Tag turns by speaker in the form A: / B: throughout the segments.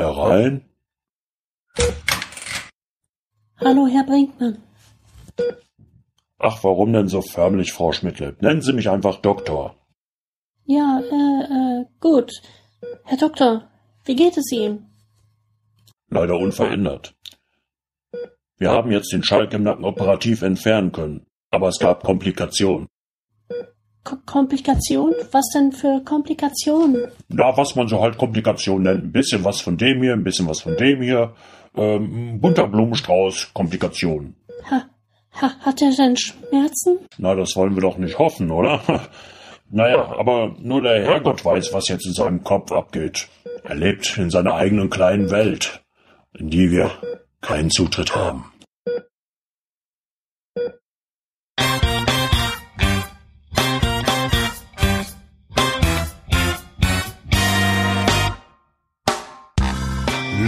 A: Herein?
B: Hallo, Herr Brinkmann.
A: Ach, warum denn so förmlich, Frau Schmidtleib? Nennen Sie mich einfach Doktor.
B: Ja, äh, äh, gut. Herr Doktor, wie geht es Ihnen?
A: Leider unverändert. Wir haben jetzt den Schalk im Nacken operativ entfernen können, aber es gab Komplikationen.
B: K Komplikationen? Was denn für Komplikationen?
A: Na, was man so halt Komplikationen nennt. Ein bisschen was von dem hier, ein bisschen was von dem hier. Ähm, bunter Blumenstrauß, Komplikationen.
B: Ha, ha, hat er denn Schmerzen?
A: Na, das wollen wir doch nicht hoffen, oder? naja, aber nur der Herrgott weiß, was jetzt in seinem Kopf abgeht. Er lebt in seiner eigenen kleinen Welt, in die wir keinen Zutritt haben.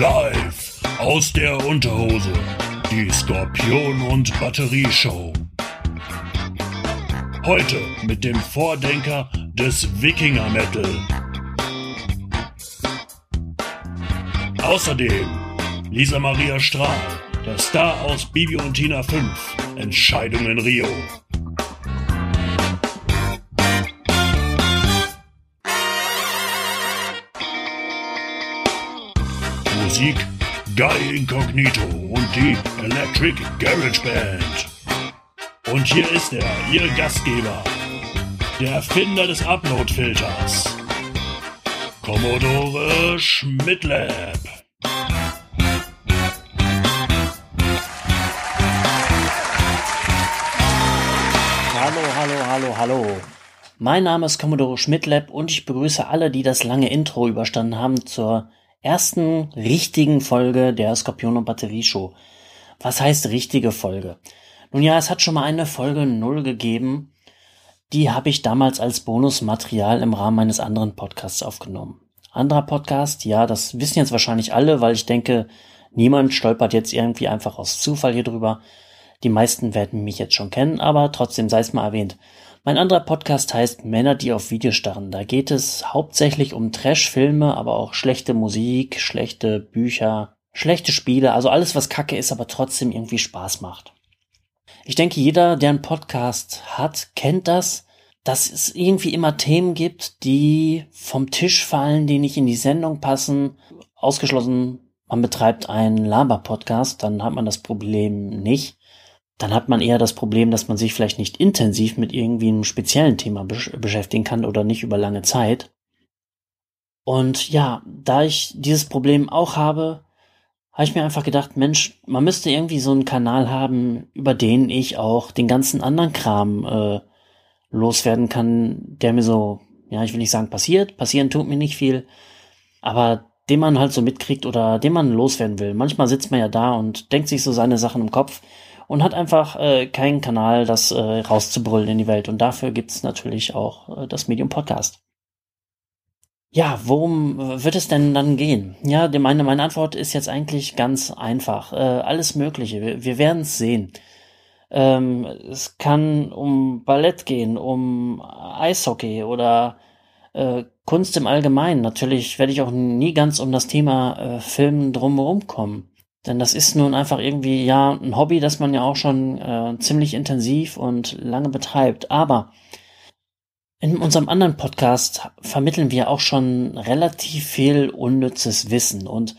A: Live aus der Unterhose. Die Skorpion und Batterieshow. Heute mit dem Vordenker des Wikinger Metal. Außerdem Lisa Maria Strahl, der Star aus Bibi und Tina 5, Entscheidung in Rio. Musik Guy Incognito und die Electric Garage Band. Und hier ist er, Ihr Gastgeber, der Erfinder des Upload-Filters, Commodore Schmidtlab.
C: Hallo, hallo, hallo, hallo. Mein Name ist Commodore Schmidtlab und ich begrüße alle, die das lange Intro überstanden haben zur ersten richtigen Folge der Skorpion und Batterie Show. Was heißt richtige Folge? Nun ja, es hat schon mal eine Folge null gegeben. Die habe ich damals als Bonusmaterial im Rahmen meines anderen Podcasts aufgenommen. Anderer Podcast, ja, das wissen jetzt wahrscheinlich alle, weil ich denke, niemand stolpert jetzt irgendwie einfach aus Zufall hier drüber. Die meisten werden mich jetzt schon kennen, aber trotzdem sei es mal erwähnt. Mein anderer Podcast heißt Männer, die auf Video starren. Da geht es hauptsächlich um Trash-Filme, aber auch schlechte Musik, schlechte Bücher, schlechte Spiele, also alles, was kacke ist, aber trotzdem irgendwie Spaß macht. Ich denke, jeder, der einen Podcast hat, kennt das, dass es irgendwie immer Themen gibt, die vom Tisch fallen, die nicht in die Sendung passen. Ausgeschlossen, man betreibt einen Laber-Podcast, dann hat man das Problem nicht dann hat man eher das Problem, dass man sich vielleicht nicht intensiv mit irgendwie einem speziellen Thema besch beschäftigen kann oder nicht über lange Zeit. Und ja, da ich dieses Problem auch habe, habe ich mir einfach gedacht, Mensch, man müsste irgendwie so einen Kanal haben, über den ich auch den ganzen anderen Kram äh, loswerden kann, der mir so, ja, ich will nicht sagen passiert, passieren tut mir nicht viel, aber den man halt so mitkriegt oder den man loswerden will. Manchmal sitzt man ja da und denkt sich so seine Sachen im Kopf und hat einfach äh, keinen Kanal, das äh, rauszubrüllen in die Welt. Und dafür gibt's natürlich auch äh, das Medium Podcast. Ja, worum äh, wird es denn dann gehen? Ja, meine, meine Antwort ist jetzt eigentlich ganz einfach. Äh, alles Mögliche. Wir, wir werden es sehen. Ähm, es kann um Ballett gehen, um Eishockey oder äh, Kunst im Allgemeinen. Natürlich werde ich auch nie ganz um das Thema äh, Filmen drumherum kommen. Denn das ist nun einfach irgendwie ja ein Hobby, das man ja auch schon äh, ziemlich intensiv und lange betreibt. Aber in unserem anderen Podcast vermitteln wir auch schon relativ viel unnützes Wissen. Und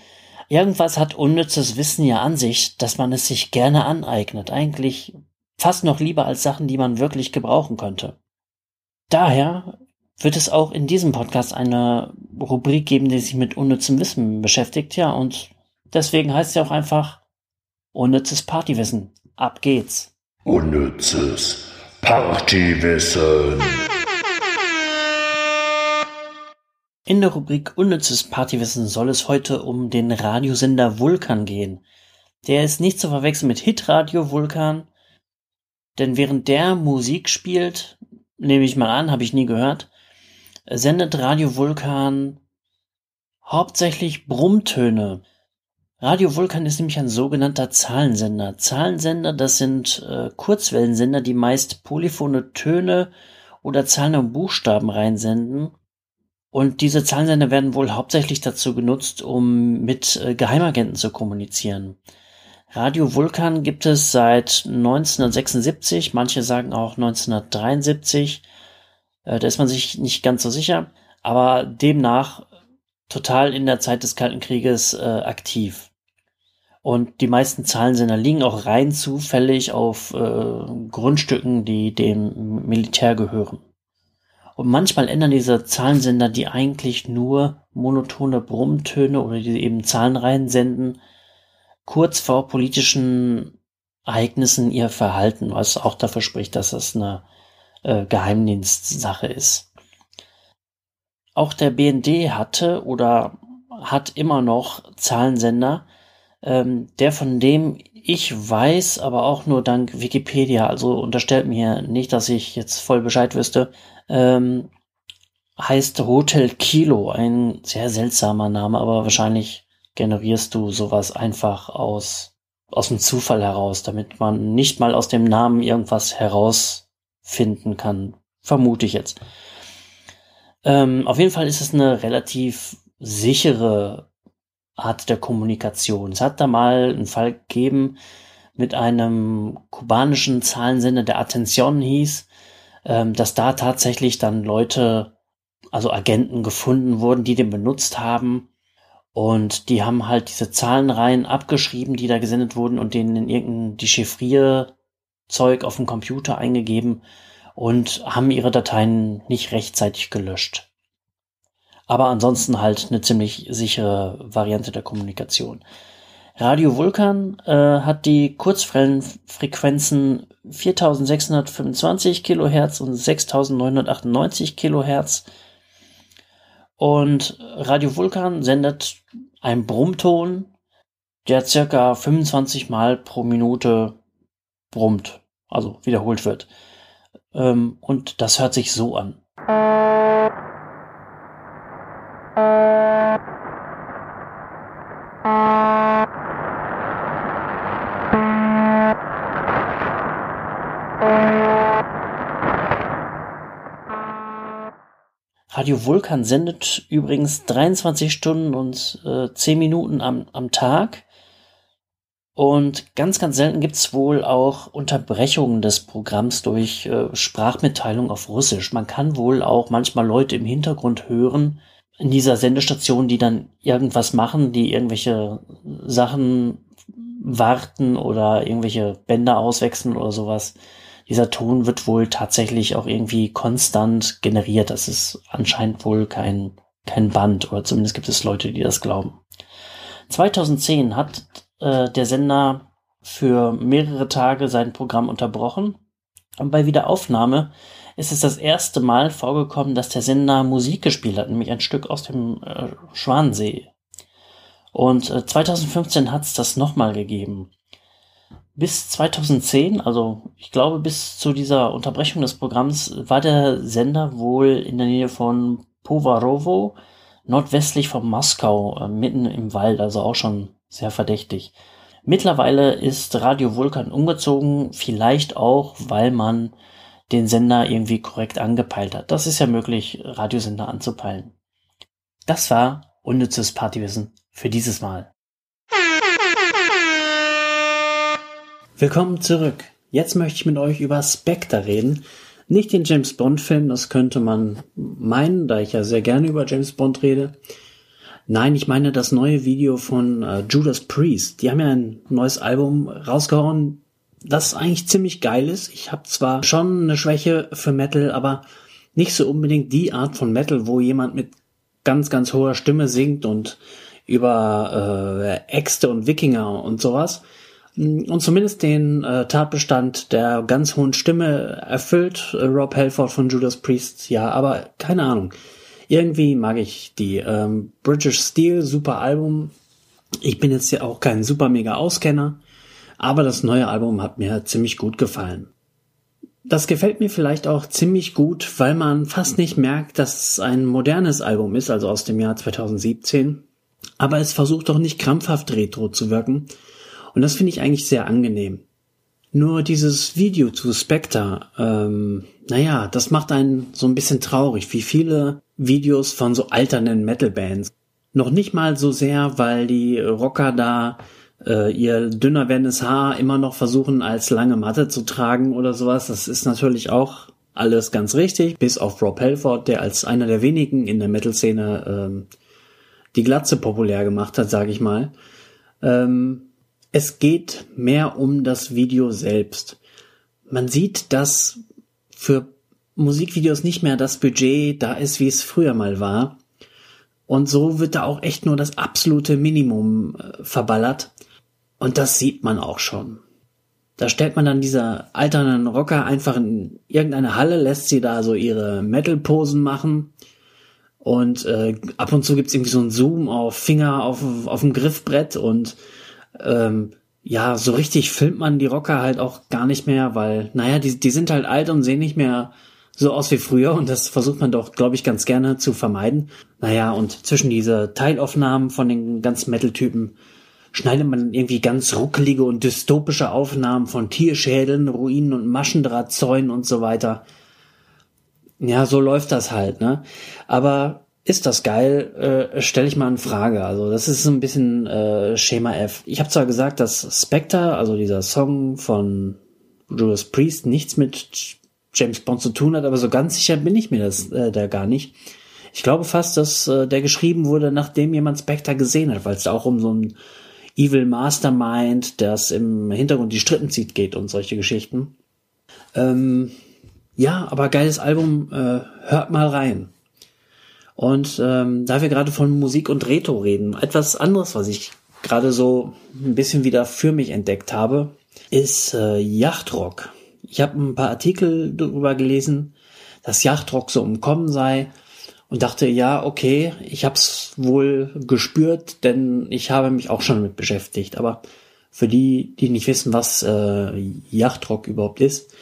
C: irgendwas hat unnützes Wissen ja an sich, dass man es sich gerne aneignet. Eigentlich fast noch lieber als Sachen, die man wirklich gebrauchen könnte. Daher wird es auch in diesem Podcast eine Rubrik geben, die sich mit unnützem Wissen beschäftigt. Ja, und Deswegen heißt es ja auch einfach unnützes Partywissen. Ab geht's.
A: Unnützes Partywissen.
C: In der Rubrik Unnützes Partywissen soll es heute um den Radiosender Vulkan gehen. Der ist nicht zu verwechseln mit Hitradio Vulkan, denn während der Musik spielt, nehme ich mal an, habe ich nie gehört, sendet Radio Vulkan hauptsächlich Brummtöne. Radio Vulkan ist nämlich ein sogenannter Zahlensender. Zahlensender, das sind äh, Kurzwellensender, die meist polyphone Töne oder Zahlen und Buchstaben reinsenden. Und diese Zahlensender werden wohl hauptsächlich dazu genutzt, um mit äh, Geheimagenten zu kommunizieren. Radio Vulkan gibt es seit 1976, manche sagen auch 1973. Äh, da ist man sich nicht ganz so sicher, aber demnach total in der Zeit des Kalten Krieges äh, aktiv. Und die meisten Zahlensender liegen auch rein zufällig auf äh, Grundstücken, die dem Militär gehören. Und manchmal ändern diese Zahlensender, die eigentlich nur monotone Brummtöne oder die eben Zahlenreihen senden, kurz vor politischen Ereignissen ihr Verhalten, was auch dafür spricht, dass das eine äh, Geheimdienstsache ist. Auch der BND hatte oder hat immer noch Zahlensender, ähm, der von dem ich weiß, aber auch nur dank Wikipedia, also unterstellt mir nicht, dass ich jetzt voll Bescheid wüsste, ähm, heißt Hotel Kilo, ein sehr seltsamer Name, aber wahrscheinlich generierst du sowas einfach aus, aus dem Zufall heraus, damit man nicht mal aus dem Namen irgendwas herausfinden kann. Vermute ich jetzt. Ähm, auf jeden Fall ist es eine relativ sichere Art der Kommunikation. Es hat da mal einen Fall gegeben mit einem kubanischen Zahlensender, der Attention hieß, ähm, dass da tatsächlich dann Leute, also Agenten gefunden wurden, die den benutzt haben. Und die haben halt diese Zahlenreihen abgeschrieben, die da gesendet wurden und denen in irgendein Dechiffrierzeug auf dem Computer eingegeben und haben ihre Dateien nicht rechtzeitig gelöscht. Aber ansonsten halt eine ziemlich sichere Variante der Kommunikation. Radio Vulkan äh, hat die Kurzwellenfrequenzen 4625 Kilohertz und 6998 Kilohertz. Und Radio Vulkan sendet einen Brummton, der circa 25 Mal pro Minute brummt, also wiederholt wird. Ähm, und das hört sich so an. Radio Vulkan sendet übrigens 23 Stunden und äh, 10 Minuten am, am Tag. Und ganz, ganz selten gibt's wohl auch Unterbrechungen des Programms durch äh, Sprachmitteilung auf Russisch. Man kann wohl auch manchmal Leute im Hintergrund hören in dieser Sendestation, die dann irgendwas machen, die irgendwelche Sachen warten oder irgendwelche Bänder auswechseln oder sowas. Dieser Ton wird wohl tatsächlich auch irgendwie konstant generiert. Das ist anscheinend wohl kein, kein Band oder zumindest gibt es Leute, die das glauben. 2010 hat äh, der Sender für mehrere Tage sein Programm unterbrochen. Und bei Wiederaufnahme ist es das erste Mal vorgekommen, dass der Sender Musik gespielt hat, nämlich ein Stück aus dem äh, Schwansee. Und äh, 2015 hat es das nochmal gegeben. Bis 2010, also ich glaube bis zu dieser Unterbrechung des Programms, war der Sender wohl in der Nähe von Povarovo, nordwestlich von Moskau, äh, mitten im Wald, also auch schon sehr verdächtig. Mittlerweile ist Radio Vulkan umgezogen, vielleicht auch, weil man den Sender irgendwie korrekt angepeilt hat. Das ist ja möglich, Radiosender anzupeilen. Das war unnützes Partywissen für dieses Mal. Willkommen zurück. Jetzt möchte ich mit euch über Spectre reden. Nicht den James Bond Film, das könnte man meinen, da ich ja sehr gerne über James Bond rede. Nein, ich meine das neue Video von äh, Judas Priest. Die haben ja ein neues Album rausgehauen, das eigentlich ziemlich geil ist. Ich habe zwar schon eine Schwäche für Metal, aber nicht so unbedingt die Art von Metal, wo jemand mit ganz, ganz hoher Stimme singt und über äh, Äxte und Wikinger und sowas. Und zumindest den äh, Tatbestand der ganz hohen Stimme erfüllt äh, Rob Halford von Judas Priest, ja, aber keine Ahnung. Irgendwie mag ich die. Ähm, British Steel, super Album. Ich bin jetzt ja auch kein super mega Auskenner, aber das neue Album hat mir ziemlich gut gefallen. Das gefällt mir vielleicht auch ziemlich gut, weil man fast nicht merkt, dass es ein modernes Album ist, also aus dem Jahr 2017. Aber es versucht doch nicht krampfhaft retro zu wirken. Und das finde ich eigentlich sehr angenehm. Nur dieses Video zu Spectre, ähm, naja, das macht einen so ein bisschen traurig, wie viele Videos von so alternden Metal-Bands. Noch nicht mal so sehr, weil die Rocker da äh, ihr dünner werdendes Haar immer noch versuchen, als lange Matte zu tragen oder sowas. Das ist natürlich auch alles ganz richtig, bis auf Rob Halford, der als einer der wenigen in der Metal-Szene ähm, die Glatze populär gemacht hat, sage ich mal. Ähm, es geht mehr um das Video selbst. Man sieht, dass für Musikvideos nicht mehr das Budget da ist, wie es früher mal war. Und so wird da auch echt nur das absolute Minimum äh, verballert. Und das sieht man auch schon. Da stellt man dann diese alternden Rocker einfach in irgendeine Halle, lässt sie da so ihre Metal-Posen machen. Und äh, ab und zu gibt's irgendwie so einen Zoom auf Finger auf, auf dem Griffbrett und ähm, ja, so richtig filmt man die Rocker halt auch gar nicht mehr, weil, naja, die, die sind halt alt und sehen nicht mehr so aus wie früher und das versucht man doch, glaube ich, ganz gerne zu vermeiden. Naja, und zwischen diese Teilaufnahmen von den ganzen Metal-Typen schneidet man irgendwie ganz ruckelige und dystopische Aufnahmen von Tierschädeln, Ruinen und Maschendrahtzäunen und so weiter. Ja, so läuft das halt, ne? Aber ist das geil, äh, stelle ich mal in Frage. Also das ist so ein bisschen äh, Schema F. Ich habe zwar gesagt, dass Spectre, also dieser Song von Judas Priest, nichts mit James Bond zu tun hat, aber so ganz sicher bin ich mir das äh, da gar nicht. Ich glaube fast, dass äh, der geschrieben wurde, nachdem jemand Spectre gesehen hat, weil es auch um so ein Evil Mastermind, das im Hintergrund die Stritten zieht, geht und solche Geschichten. Ähm, ja, aber geiles Album, äh, hört mal rein. Und ähm, da wir gerade von Musik und Retro reden, etwas anderes, was ich gerade so ein bisschen wieder für mich entdeckt habe, ist äh, Yachtrock. Ich habe ein paar Artikel darüber gelesen, dass Yachtrock so umkommen sei und dachte, ja, okay, ich habe es wohl gespürt, denn ich habe mich auch schon damit beschäftigt. Aber für die, die nicht wissen, was äh, Yachtrock überhaupt ist,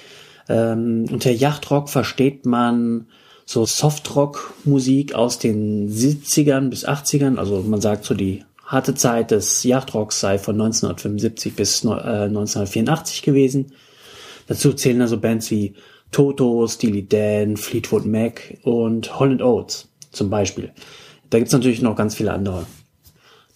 C: ähm, unter Yachtrock versteht man so Softrock-Musik aus den 70ern bis 80ern. Also man sagt so die harte Zeit des Yachtrocks sei von 1975 bis äh, 1984 gewesen. Dazu zählen also Bands wie Toto, Steely Dan, Fleetwood Mac und Holland Oates zum Beispiel. Da gibt's natürlich noch ganz viele andere.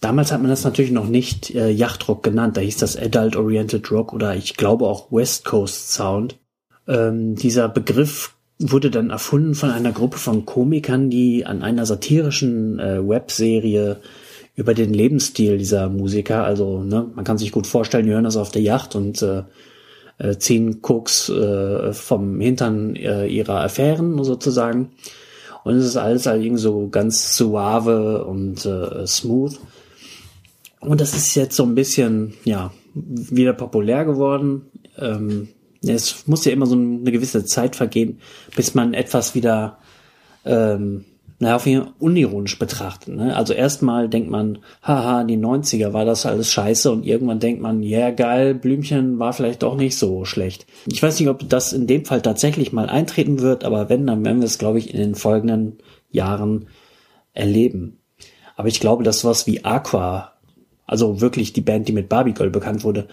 C: Damals hat man das natürlich noch nicht äh, Yachtrock genannt, da hieß das Adult Oriented Rock oder ich glaube auch West Coast Sound. Ähm, dieser Begriff wurde dann erfunden von einer Gruppe von Komikern, die an einer satirischen äh, Webserie über den Lebensstil dieser Musiker, also ne, man kann sich gut vorstellen, die hören das auf der Yacht und äh, äh, ziehen Koks äh, vom Hintern äh, ihrer Affären sozusagen. Und es ist alles halt irgendwie so ganz suave und äh, smooth. Und das ist jetzt so ein bisschen, ja, wieder populär geworden. Ähm, es muss ja immer so eine gewisse Zeit vergehen, bis man etwas wieder ähm, naja, auf jeden Fall unironisch betrachten. Ne? Also erstmal denkt man, haha, die 90er war das alles scheiße und irgendwann denkt man, ja yeah, geil, Blümchen war vielleicht doch nicht so schlecht. Ich weiß nicht, ob das in dem Fall tatsächlich mal eintreten wird, aber wenn, dann werden wir es, glaube ich, in den folgenden Jahren erleben. Aber ich glaube, dass was wie Aqua, also wirklich die Band, die mit Barbie Girl bekannt wurde,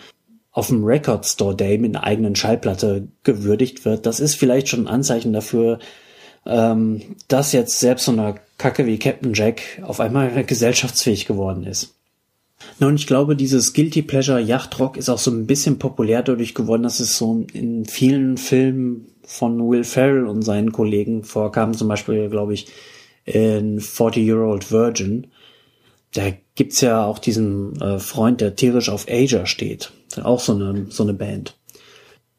C: auf dem Record Store Day mit einer eigenen Schallplatte gewürdigt wird, das ist vielleicht schon ein Anzeichen dafür, ähm, dass jetzt selbst so eine Kacke wie Captain Jack auf einmal gesellschaftsfähig geworden ist. Nun, ich glaube, dieses Guilty Pleasure Yachtrock ist auch so ein bisschen populär dadurch geworden, dass es so in vielen Filmen von Will Ferrell und seinen Kollegen vorkam, zum Beispiel, glaube ich, in 40 Year Old Virgin. Da gibt's ja auch diesen äh, Freund, der tierisch auf Asia steht. Auch so eine, so eine Band.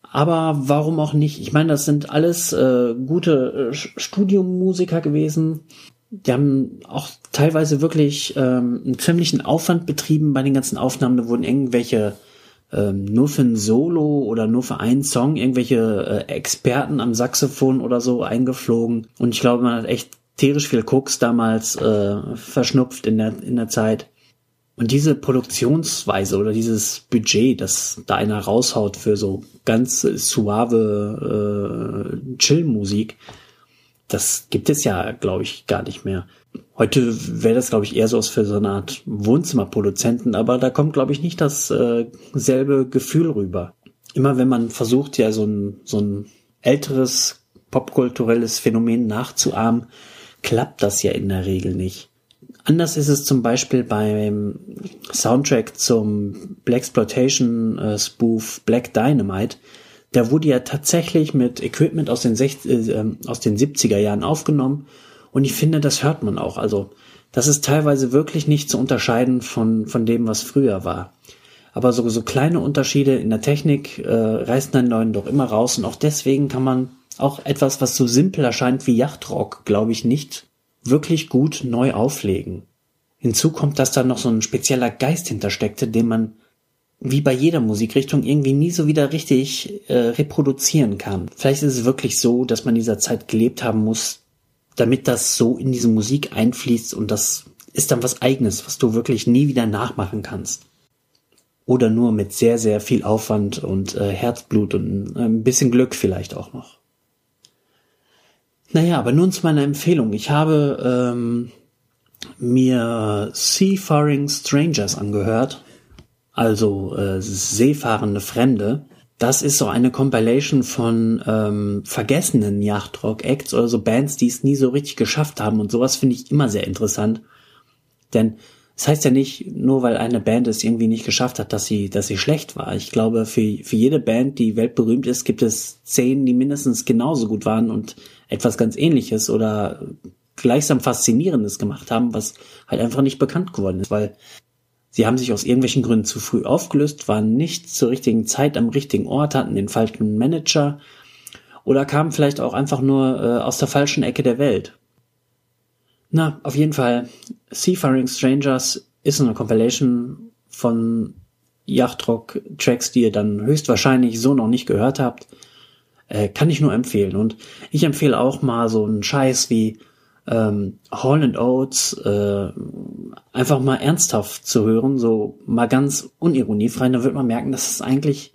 C: Aber warum auch nicht? Ich meine, das sind alles äh, gute äh, Studiummusiker gewesen. Die haben auch teilweise wirklich ähm, einen ziemlichen Aufwand betrieben bei den ganzen Aufnahmen. Da wurden irgendwelche ähm, nur für ein Solo oder nur für einen Song irgendwelche äh, Experten am Saxophon oder so eingeflogen. Und ich glaube, man hat echt tierisch viel Koks damals äh, verschnupft in der, in der Zeit. Und diese Produktionsweise oder dieses Budget, das da einer raushaut für so ganz suave äh, Chill-Musik, das gibt es ja, glaube ich, gar nicht mehr. Heute wäre das, glaube ich, eher so was für so eine Art Wohnzimmerproduzenten, aber da kommt, glaube ich, nicht das äh, selbe Gefühl rüber. Immer wenn man versucht, ja so ein, so ein älteres popkulturelles Phänomen nachzuahmen, klappt das ja in der Regel nicht. Anders ist es zum Beispiel beim Soundtrack zum Blaxploitation äh, Spoof Black Dynamite. Da wurde ja tatsächlich mit Equipment aus den, 60, äh, ähm, aus den 70er Jahren aufgenommen. Und ich finde, das hört man auch. Also, das ist teilweise wirklich nicht zu unterscheiden von, von dem, was früher war. Aber so, so kleine Unterschiede in der Technik äh, reißen einen neuen doch immer raus. Und auch deswegen kann man auch etwas, was so simpel erscheint wie Yachtrock, glaube ich, nicht wirklich gut neu auflegen. Hinzu kommt, dass da noch so ein spezieller Geist hintersteckte, den man wie bei jeder Musikrichtung irgendwie nie so wieder richtig äh, reproduzieren kann. Vielleicht ist es wirklich so, dass man dieser Zeit gelebt haben muss, damit das so in diese Musik einfließt und das ist dann was eigenes, was du wirklich nie wieder nachmachen kannst. Oder nur mit sehr, sehr viel Aufwand und äh, Herzblut und äh, ein bisschen Glück vielleicht auch noch. Naja, aber nun zu meiner Empfehlung. Ich habe ähm, mir Seafaring Strangers angehört, also äh, seefahrende Fremde. Das ist so eine Compilation von ähm, vergessenen Yachtrock-Acts oder so Bands, die es nie so richtig geschafft haben. Und sowas finde ich immer sehr interessant. Denn das heißt ja nicht, nur weil eine Band es irgendwie nicht geschafft hat, dass sie, dass sie schlecht war. Ich glaube, für, für jede Band, die weltberühmt ist, gibt es zehn, die mindestens genauso gut waren und etwas ganz ähnliches oder gleichsam Faszinierendes gemacht haben, was halt einfach nicht bekannt geworden ist, weil sie haben sich aus irgendwelchen Gründen zu früh aufgelöst, waren nicht zur richtigen Zeit am richtigen Ort, hatten den falschen Manager oder kamen vielleicht auch einfach nur äh, aus der falschen Ecke der Welt. Na, auf jeden Fall, Seafaring Strangers ist eine Compilation von Yachtrock-Tracks, die ihr dann höchstwahrscheinlich so noch nicht gehört habt. Äh, kann ich nur empfehlen. Und ich empfehle auch mal so einen Scheiß wie ähm, Hall Oates äh, einfach mal ernsthaft zu hören, so mal ganz unironiefrei, da wird man merken, dass es eigentlich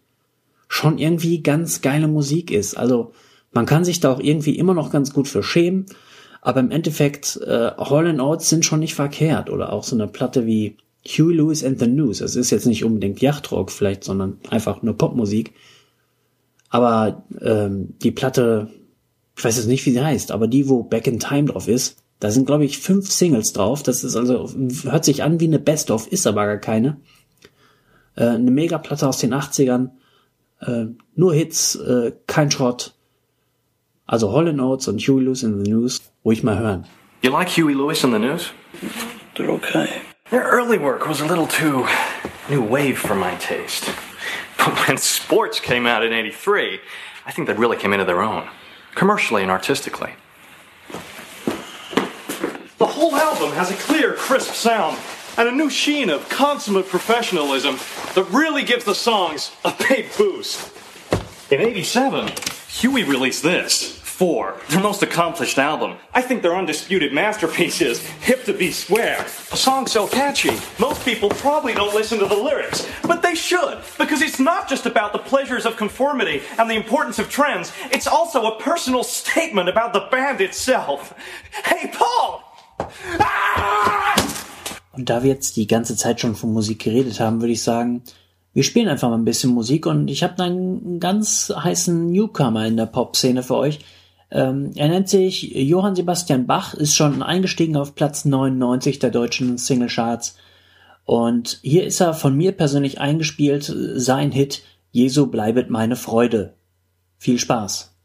C: schon irgendwie ganz geile Musik ist. Also man kann sich da auch irgendwie immer noch ganz gut für schämen aber im Endeffekt, äh, Hall Oates sind schon nicht verkehrt. Oder auch so eine Platte wie Huey Lewis and the News. Es ist jetzt nicht unbedingt Yachtrock vielleicht, sondern einfach nur Popmusik. Aber ähm, die Platte, ich weiß jetzt nicht, wie sie heißt, aber die, wo Back in Time drauf ist, da sind, glaube ich, fünf Singles drauf. Das ist also, hört sich an wie eine Best-of, ist aber gar keine. Äh, eine Megaplatte aus den 80ern. Äh, nur Hits, äh, kein Schrott. Also Hall Oates und Huey Lewis in the News ruhig mal hören.
D: You like Huey Lewis in the News?
E: They're okay.
D: Their early work was a little too new wave for my taste. But when sports came out in 83, I think they really came into their own, commercially and artistically. The whole album has a clear, crisp sound and a new sheen of consummate professionalism that really gives the songs a big boost. In 87, Huey released this. Four, their most accomplished album. I think their undisputed masterpiece is Hip to Be Square. A song so catchy, most people probably don't listen to the lyrics, but they should, because it's not just about the pleasures of conformity and the importance of trends, it's also a personal statement about the band itself. Hey, Paul! Ah!
C: Und da wir jetzt die ganze Zeit schon von Musik geredet haben, würde ich sagen, wir spielen einfach mal ein bisschen Musik und ich habe einen ganz heißen Newcomer in der Pop-Szene für euch. Ähm, er nennt sich Johann Sebastian Bach, ist schon eingestiegen auf Platz 99 der deutschen Singlecharts. Und hier ist er von mir persönlich eingespielt, sein Hit Jesu bleibet meine Freude. Viel Spaß.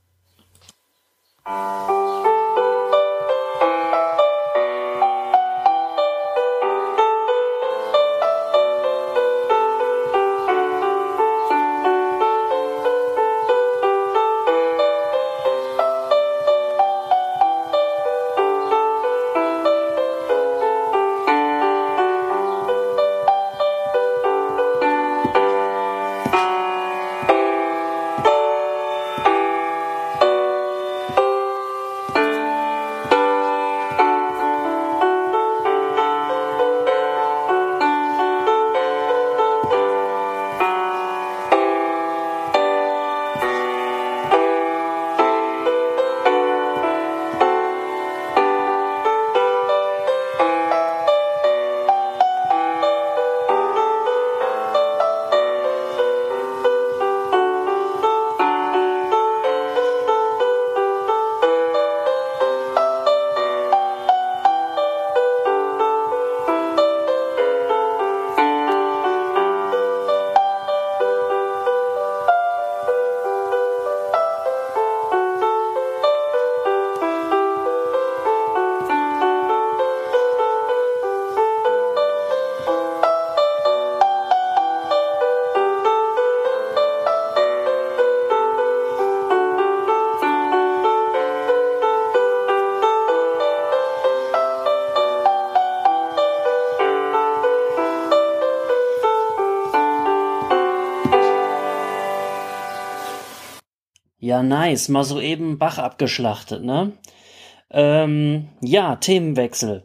C: Ja, nice. Mal so eben Bach abgeschlachtet, ne? Ähm, ja, Themenwechsel.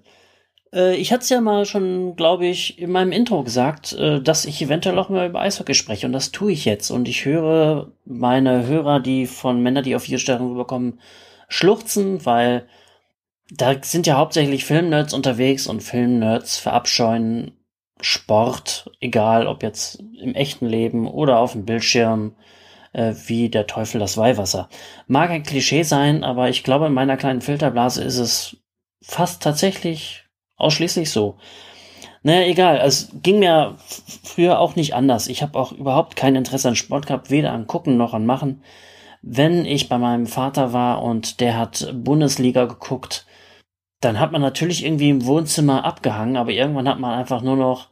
C: Äh, ich hatte es ja mal schon, glaube ich, in meinem Intro gesagt, äh, dass ich eventuell auch mal über Eishockey spreche und das tue ich jetzt. Und ich höre meine Hörer, die von Männern, die auf vier Sterne rüberkommen, schluchzen, weil da sind ja hauptsächlich Filmnerds unterwegs und Filmnerds verabscheuen Sport, egal ob jetzt im echten Leben oder auf dem Bildschirm, äh, wie der Teufel das Weihwasser. Mag ein Klischee sein, aber ich glaube, in meiner kleinen Filterblase ist es fast tatsächlich ausschließlich so. Naja, egal, es ging mir früher auch nicht anders. Ich habe auch überhaupt kein Interesse an Sport gehabt, weder an Gucken noch an Machen. Wenn ich bei meinem Vater war und der hat Bundesliga geguckt, dann hat man natürlich irgendwie im Wohnzimmer abgehangen, aber irgendwann hat man einfach nur noch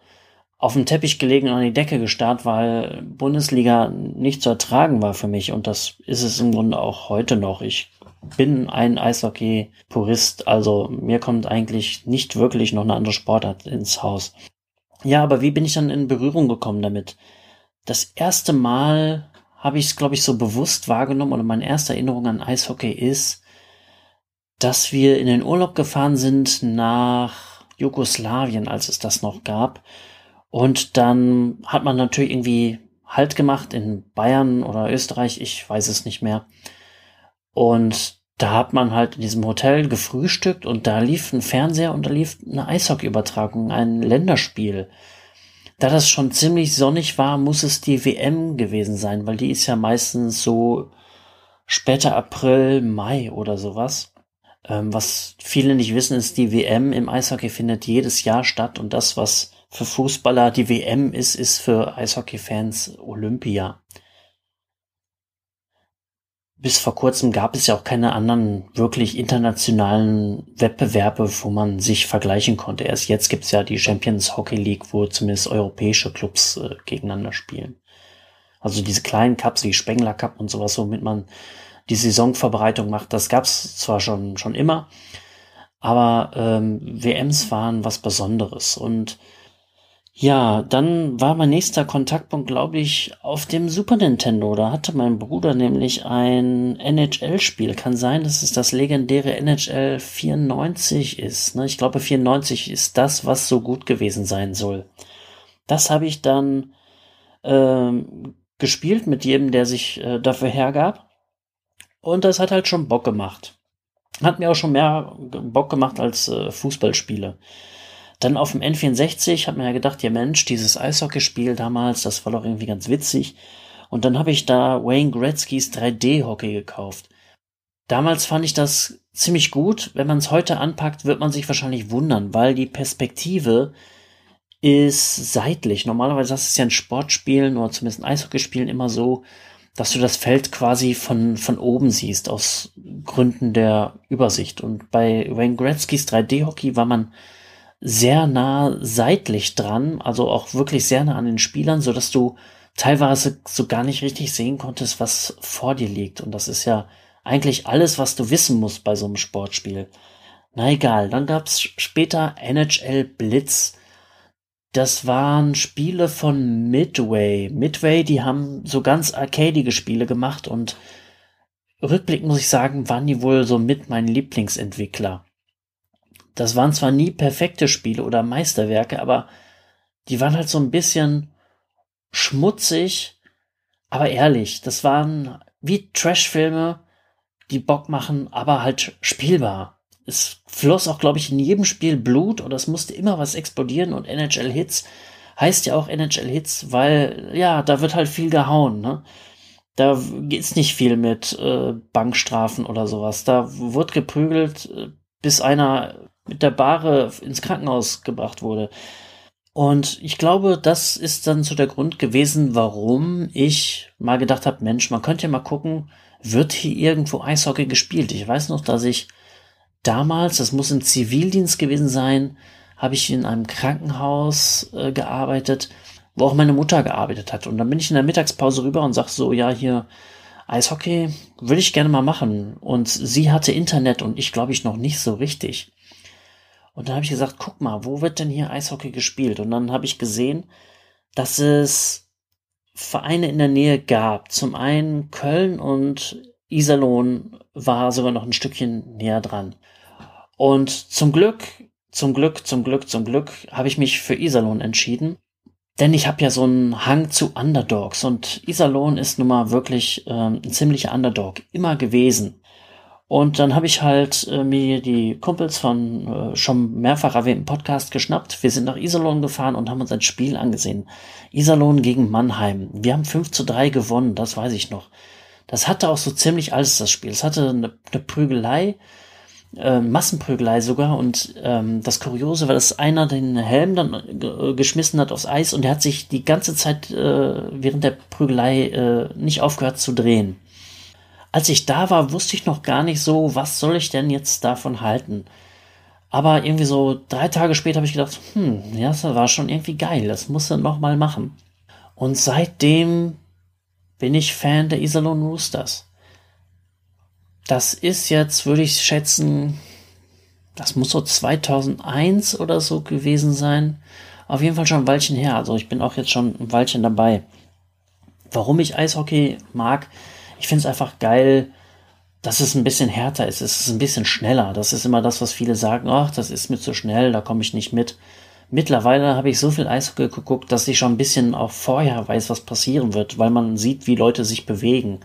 C: auf dem Teppich gelegen und an die Decke gestarrt, weil Bundesliga nicht zu ertragen war für mich. Und das ist es im Grunde auch heute noch. Ich bin ein Eishockey-Purist, also mir kommt eigentlich nicht wirklich noch eine andere Sportart ins Haus. Ja, aber wie bin ich dann in Berührung gekommen damit? Das erste Mal habe ich es, glaube ich, so bewusst wahrgenommen oder meine erste Erinnerung an Eishockey ist, dass wir in den Urlaub gefahren sind nach Jugoslawien, als es das noch gab. Und dann hat man natürlich irgendwie Halt gemacht in Bayern oder Österreich, ich weiß es nicht mehr. Und da hat man halt in diesem Hotel gefrühstückt und da lief ein Fernseher und da lief eine Eishockeyübertragung, ein Länderspiel. Da das schon ziemlich sonnig war, muss es die WM gewesen sein, weil die ist ja meistens so später April, Mai oder sowas. Ähm, was viele nicht wissen, ist, die WM im Eishockey findet jedes Jahr statt und das, was für Fußballer die WM ist, ist für Eishockey-Fans Olympia. Bis vor kurzem gab es ja auch keine anderen wirklich internationalen Wettbewerbe, wo man sich vergleichen konnte. Erst jetzt gibt's ja die Champions Hockey League, wo zumindest europäische Clubs äh, gegeneinander spielen. Also diese kleinen Cups wie Spengler Cup und sowas, womit man die Saisonverbreitung macht, das gab's zwar schon, schon immer, aber ähm, WMs waren was Besonderes. Und ja, dann war mein nächster Kontaktpunkt, glaube ich, auf dem Super Nintendo. Da hatte mein Bruder nämlich ein NHL-Spiel. Kann sein, dass es das legendäre NHL 94 ist. Ne? Ich glaube, 94 ist das, was so gut gewesen sein soll. Das habe ich dann ähm, gespielt mit jedem, der sich äh, dafür hergab. Und das hat halt schon Bock gemacht. Hat mir auch schon mehr Bock gemacht als äh, Fußballspiele. Dann auf dem N64 hat man ja gedacht, ja Mensch, dieses Eishockeyspiel damals, das war doch irgendwie ganz witzig. Und dann habe ich da Wayne Gretzkys 3D-Hockey gekauft. Damals fand ich das ziemlich gut. Wenn man es heute anpackt, wird man sich wahrscheinlich wundern, weil die Perspektive ist seitlich. Normalerweise ist es ja ein Sportspielen oder zumindest ein Eishockeyspielen immer so, dass du das Feld quasi von, von oben siehst, aus Gründen der Übersicht. Und bei Wayne Gretzkys 3D-Hockey war man sehr nah seitlich dran, also auch wirklich sehr nah an den Spielern, so dass du teilweise so gar nicht richtig sehen konntest, was vor dir liegt. Und das ist ja eigentlich alles, was du wissen musst bei so einem Sportspiel. Na egal, dann gab's später NHL Blitz das waren Spiele von Midway. Midway, die haben so ganz arcadige Spiele gemacht und rückblickend muss ich sagen, waren die wohl so mit mein Lieblingsentwickler. Das waren zwar nie perfekte Spiele oder Meisterwerke, aber die waren halt so ein bisschen schmutzig, aber ehrlich. Das waren wie Trashfilme, die Bock machen, aber halt spielbar es floss auch, glaube ich, in jedem Spiel Blut oder es musste immer was explodieren und NHL Hits heißt ja auch NHL Hits, weil ja, da wird halt viel gehauen, ne? Da geht's nicht viel mit äh, Bankstrafen oder sowas. Da wird geprügelt, äh, bis einer mit der Bahre ins Krankenhaus gebracht wurde. Und ich glaube, das ist dann so der Grund gewesen, warum ich mal gedacht habe, Mensch, man könnte ja mal gucken, wird hier irgendwo Eishockey gespielt? Ich weiß noch, dass ich damals, das muss im Zivildienst gewesen sein, habe ich in einem Krankenhaus äh, gearbeitet, wo auch meine Mutter gearbeitet hat. Und dann bin ich in der Mittagspause rüber und sag so, ja, hier Eishockey würde ich gerne mal machen. Und sie hatte Internet und ich glaube ich noch nicht so richtig. Und dann habe ich gesagt, guck mal, wo wird denn hier Eishockey gespielt? Und dann habe ich gesehen, dass es Vereine in der Nähe gab. Zum einen Köln und Iserlohn war sogar noch ein Stückchen näher dran. Und zum Glück, zum Glück, zum Glück, zum Glück habe ich mich für Iserlohn entschieden. Denn ich habe ja so einen Hang zu Underdogs und Iserlohn ist nun mal wirklich ähm, ein ziemlicher Underdog immer gewesen. Und dann habe ich halt äh, mir die Kumpels von äh, schon mehrfach erwähnten Podcast geschnappt. Wir sind nach Iserlohn gefahren und haben uns ein Spiel angesehen. Iserlohn gegen Mannheim. Wir haben 5 zu 3 gewonnen, das weiß ich noch. Das hatte auch so ziemlich alles, das Spiel. Es hatte eine, eine Prügelei, äh, Massenprügelei sogar. Und ähm, das Kuriose war, dass einer den Helm dann äh, geschmissen hat aufs Eis und der hat sich die ganze Zeit äh, während der Prügelei äh, nicht aufgehört zu drehen. Als ich da war, wusste ich noch gar nicht so, was soll ich denn jetzt davon halten. Aber irgendwie so drei Tage später habe ich gedacht, hm, ja, das war schon irgendwie geil, das musst du noch mal machen. Und seitdem bin ich Fan der Iserlohn Roosters. Das ist jetzt, würde ich schätzen, das muss so 2001 oder so gewesen sein. Auf jeden Fall schon ein Weilchen her. Also ich bin auch jetzt schon ein Weilchen dabei. Warum ich Eishockey mag, ich finde es einfach geil, dass es ein bisschen härter ist. Es ist ein bisschen schneller. Das ist immer das, was viele sagen. Ach, das ist mir zu schnell, da komme ich nicht mit. Mittlerweile habe ich so viel Eishockey geguckt, dass ich schon ein bisschen auch vorher weiß, was passieren wird, weil man sieht, wie Leute sich bewegen.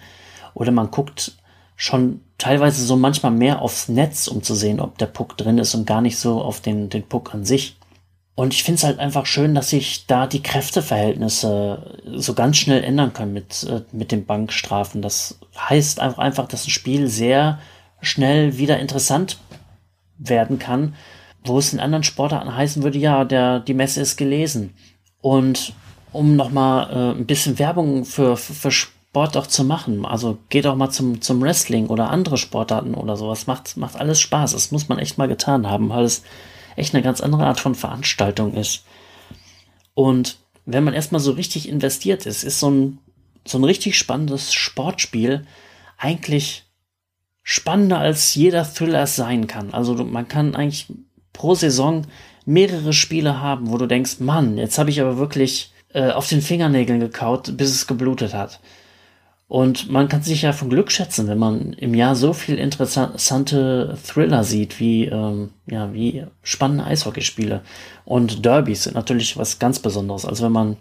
C: Oder man guckt schon teilweise so manchmal mehr aufs Netz, um zu sehen, ob der Puck drin ist und gar nicht so auf den, den Puck an sich. Und ich finde es halt einfach schön, dass sich da die Kräfteverhältnisse so ganz schnell ändern können mit, äh, mit den Bankstrafen. Das heißt einfach, dass ein Spiel sehr schnell wieder interessant werden kann, wo es in anderen Sportarten heißen würde, ja, der, die Messe ist gelesen. Und um nochmal äh, ein bisschen Werbung für, für Sport auch zu machen, also geht auch mal zum, zum Wrestling oder andere Sportarten oder sowas, macht, macht alles Spaß. Das muss man echt mal getan haben, weil es echt eine ganz andere Art von Veranstaltung ist. Und wenn man erstmal so richtig investiert ist, ist so ein, so ein richtig spannendes Sportspiel eigentlich spannender als jeder Thriller sein kann. Also man kann eigentlich pro Saison mehrere Spiele haben, wo du denkst, Mann, jetzt habe ich aber wirklich äh, auf den Fingernägeln gekaut, bis es geblutet hat. Und man kann sich ja von Glück schätzen, wenn man im Jahr so viel interessante Thriller sieht, wie, ähm, ja, wie spannende Eishockeyspiele. Und Derbys sind natürlich was ganz Besonderes. Also wenn man,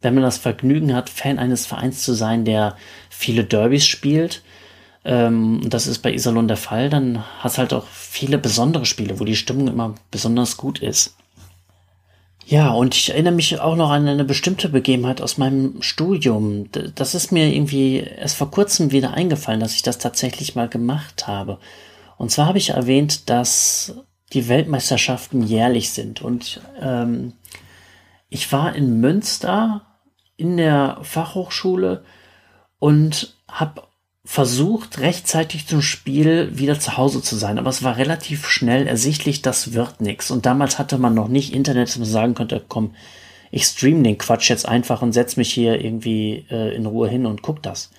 C: wenn man das Vergnügen hat, Fan eines Vereins zu sein, der viele Derbys spielt, ähm, das ist bei Iserlohn der Fall, dann hast halt auch viele besondere Spiele, wo die Stimmung immer besonders gut ist. Ja, und ich erinnere mich auch noch an eine bestimmte Begebenheit aus meinem Studium. Das ist mir irgendwie erst vor kurzem wieder eingefallen, dass ich das tatsächlich mal gemacht habe. Und zwar habe ich erwähnt, dass die Weltmeisterschaften jährlich sind. Und ähm, ich war in Münster in der Fachhochschule und habe versucht, rechtzeitig zum Spiel wieder zu Hause zu sein, aber es war relativ schnell ersichtlich, das wird nichts. Und damals hatte man noch nicht Internet, dass man sagen könnte, komm, ich stream den Quatsch jetzt einfach und setz mich hier irgendwie äh, in Ruhe hin und guck das.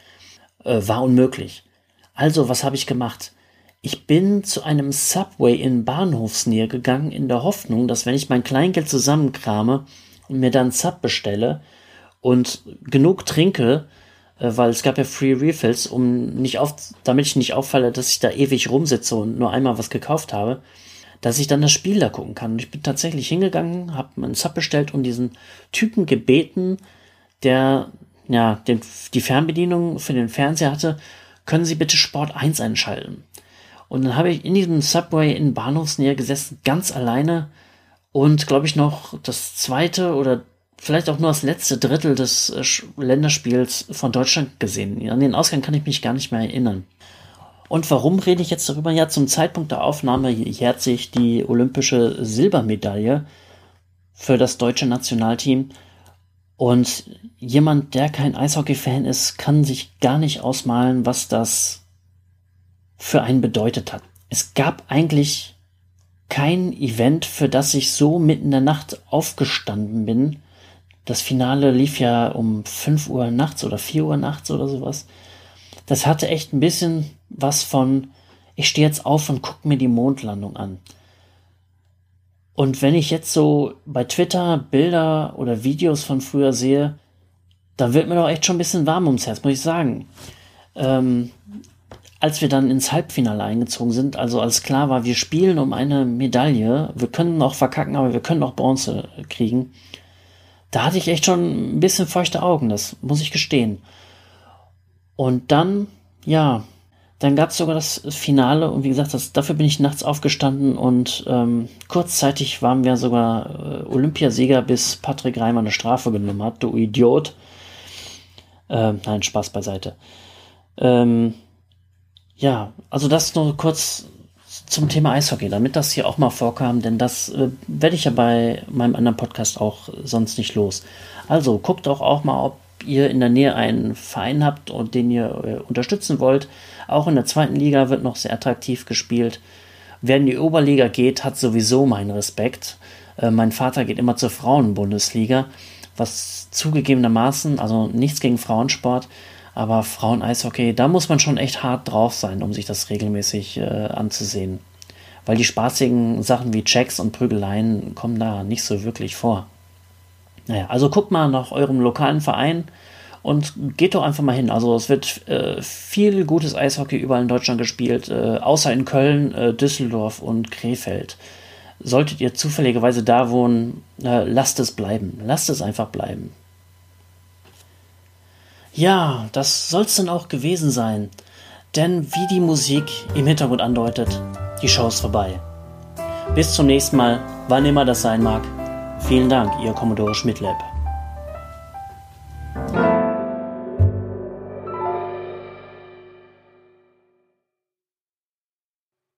C: Äh, war unmöglich. Also, was habe ich gemacht? Ich bin zu einem Subway in Bahnhofsnähe gegangen, in der Hoffnung, dass wenn ich mein Kleingeld zusammenkrame und mir dann Sub bestelle und genug trinke, weil es gab ja Free Refills, um nicht auf, damit ich nicht auffalle, dass ich da ewig rumsitze und nur einmal was gekauft habe, dass ich dann das Spiel da gucken kann. Und ich bin tatsächlich hingegangen, habe einen Sub bestellt und diesen Typen gebeten, der ja den, die Fernbedienung für den Fernseher hatte, können Sie bitte Sport 1 einschalten. Und dann habe ich in diesem Subway in Bahnhofsnähe gesessen, ganz alleine und glaube ich noch das zweite oder vielleicht auch nur das letzte Drittel des äh, Länderspiels von Deutschland gesehen. An den Ausgang kann ich mich gar nicht mehr erinnern. Und warum rede ich jetzt darüber? Ja, zum Zeitpunkt der Aufnahme jährt sich die olympische Silbermedaille für das deutsche Nationalteam. Und jemand, der kein Eishockey-Fan ist, kann sich gar nicht ausmalen, was das für einen bedeutet hat. Es gab eigentlich kein Event, für das ich so mitten in der Nacht aufgestanden bin das Finale lief ja um 5 Uhr nachts oder 4 Uhr nachts oder sowas. Das hatte echt ein bisschen was von, ich stehe jetzt auf und gucke mir die Mondlandung an. Und wenn ich jetzt so bei Twitter Bilder oder Videos von früher sehe, dann wird mir doch echt schon ein bisschen warm ums Herz, muss ich sagen. Ähm, als wir dann ins Halbfinale eingezogen sind, also als klar war, wir spielen um eine Medaille, wir können noch verkacken, aber wir können noch Bronze kriegen, da hatte ich echt schon ein bisschen feuchte Augen, das muss ich gestehen. Und dann, ja, dann gab es sogar das Finale und wie gesagt, das, dafür bin ich nachts aufgestanden und ähm, kurzzeitig waren wir sogar äh, Olympiasieger, bis Patrick Reimer eine Strafe genommen hat, du Idiot. Äh, nein, Spaß beiseite. Ähm, ja, also das nur kurz zum Thema Eishockey, damit das hier auch mal vorkam, denn das äh, werde ich ja bei meinem anderen Podcast auch sonst nicht los. Also guckt auch, auch mal, ob ihr in der Nähe einen Verein habt und den ihr äh, unterstützen wollt. Auch in der zweiten Liga wird noch sehr attraktiv gespielt. Wer in die Oberliga geht, hat sowieso meinen Respekt. Äh, mein Vater geht immer zur Frauenbundesliga, was zugegebenermaßen, also nichts gegen Frauensport, aber Frauen-Eishockey, da muss man schon echt hart drauf sein, um sich das regelmäßig äh, anzusehen. Weil die spaßigen Sachen wie Checks und Prügeleien kommen da nicht so wirklich vor. Naja, also guckt mal nach eurem lokalen Verein und geht doch einfach mal hin. Also es wird äh, viel gutes Eishockey überall in Deutschland gespielt, äh, außer in Köln, äh, Düsseldorf und Krefeld. Solltet ihr zufälligerweise da wohnen, äh, lasst es bleiben. Lasst es einfach bleiben. Ja, das soll's dann auch gewesen sein. Denn wie die Musik im Hintergrund andeutet, die Show ist vorbei. Bis zum nächsten Mal, wann immer das sein mag. Vielen Dank, Ihr Commodore Schmidtlab.